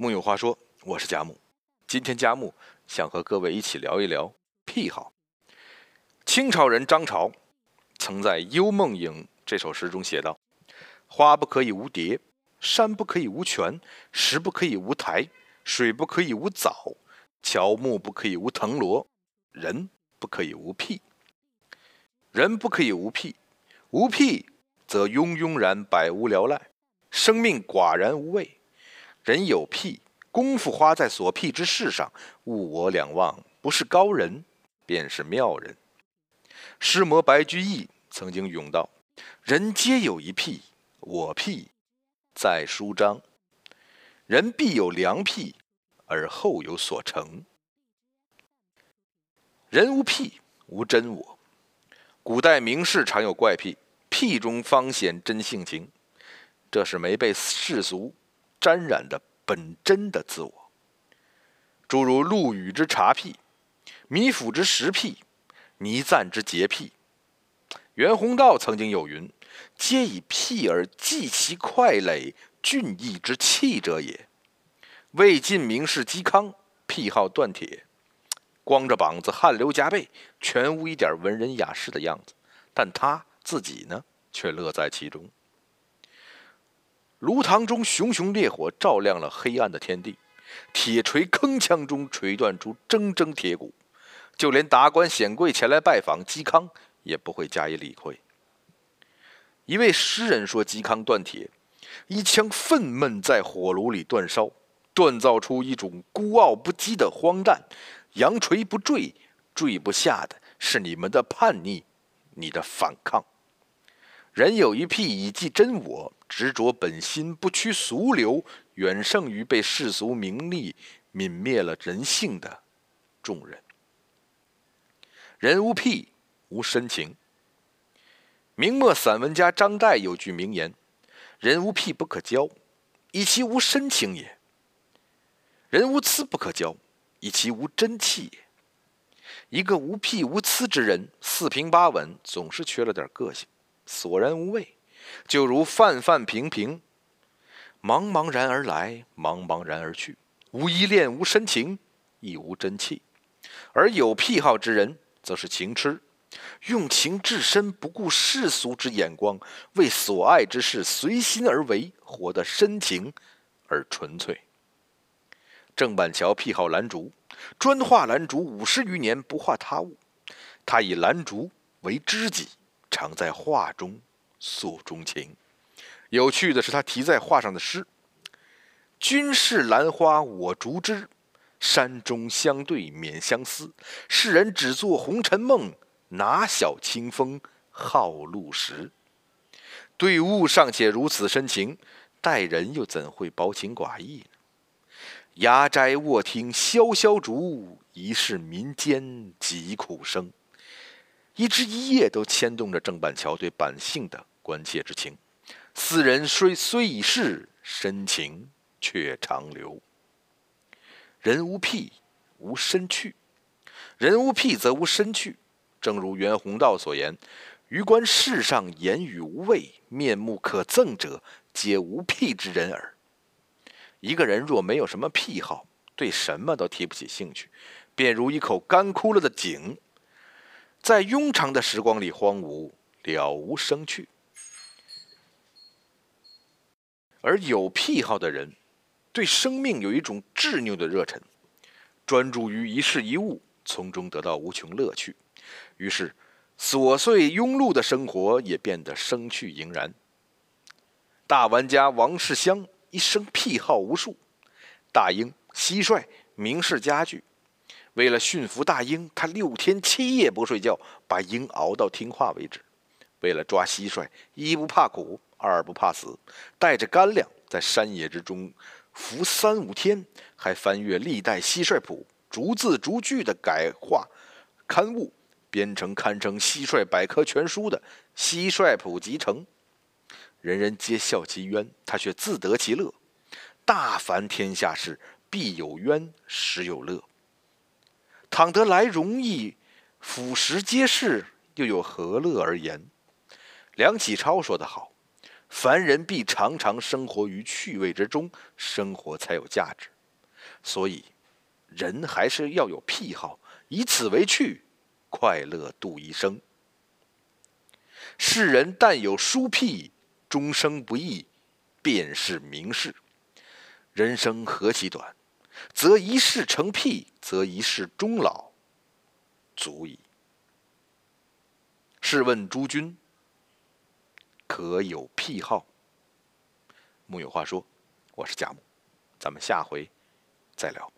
木有话说，我是贾木。今天贾木想和各位一起聊一聊癖好。清朝人张潮曾在《幽梦影》这首诗中写道：“花不可以无蝶，山不可以无泉，石不可以无苔，水不可以无藻，乔木不可以无藤萝，人不可以无癖。人不可以无癖，无癖则庸庸然，百无聊赖，生命寡然无味。人有癖，功夫花在所癖之事上，物我两忘，不是高人，便是妙人。”诗魔白居易曾经咏道：“人皆有一癖，我癖在书章。人必有良癖，而后有所成。人无癖，无真我。古代名士常有怪癖，癖中方显真性情，这是没被世俗沾染的本真的自我。诸如陆羽之茶癖，米府之食癖。”倪瓒之洁癖，袁宏道曾经有云：“皆以癖而济其快垒，俊逸之气者也。”魏晋名士嵇康癖好锻铁，光着膀子，汗流浃背，全无一点文人雅士的样子，但他自己呢，却乐在其中。炉膛中熊熊烈火照亮了黑暗的天地，铁锤铿锵中锤断出铮铮铁骨。就连达官显贵前来拜访嵇康，也不会加以理会。一位诗人说：“嵇康锻铁，一腔愤懑在火炉里煅烧，锻造出一种孤傲不羁的荒诞。扬锤不坠，坠不下的是你们的叛逆，你的反抗。人有一癖，以记真我，执着本心，不屈俗流，远胜于被世俗名利泯灭了人性的众人。”人无癖，无深情。明末散文家张岱有句名言：“人无癖不可交，以其无深情也；人无疵不可交，以其无真气也。”一个无癖无疵之人，四平八稳，总是缺了点个性，索然无味，就如泛泛平平，茫茫然而来，茫茫然而去，无依恋，无深情，亦无真气。而有癖好之人，则是情痴，用情至深，不顾世俗之眼光，为所爱之事随心而为，活得深情而纯粹。郑板桥癖好兰竹，专画兰竹五十余年，不画他物。他以兰竹为知己，常在画中诉衷情。有趣的是，他题在画上的诗：“君是兰花，我竹枝。”山中相对免相思，世人只做红尘梦，哪晓清风好露时。对物尚且如此深情，待人又怎会薄情寡义呢？牙斋卧听萧萧竹，疑是民间疾苦声。一枝一叶都牵动着郑板桥对百姓的关切之情。斯人虽虽已逝，深情却长留。人无癖，无身趣；人无癖，则无身趣。正如袁宏道所言：“余观世上言语无味、面目可憎者，皆无癖之人耳。”一个人若没有什么癖好，对什么都提不起兴趣，便如一口干枯了的井，在庸长的时光里荒芜，了无生趣。而有癖好的人，对生命有一种执拗的热忱，专注于一事一物，从中得到无穷乐趣，于是琐碎庸碌的生活也变得生趣盈然。大玩家王世襄一生癖好无数，大英、蟋蟀、名士家具。为了驯服大鹰，他六天七夜不睡觉，把鹰熬到听话为止。为了抓蟋蟀，一不怕苦，二不怕死，带着干粮在山野之中。伏三五天，还翻阅历代蟋蟀谱，逐字逐句的改画刊物，编成堪称蟋蟀百科全书的《蟋蟀谱集成》。人人皆笑其冤，他却自得其乐。大凡天下事，必有冤，时有乐。倘得来容易，俯拾皆是，又有何乐而言？梁启超说得好：“凡人必常常生活于趣味之中，生活才有价值。所以，人还是要有癖好，以此为趣，快乐度一生。世人但有书癖，终生不易，便是名士。人生何其短，则一世成癖，则一世终老，足矣。试问诸君，可有癖好？木有话说，我是贾木，咱们下回再聊。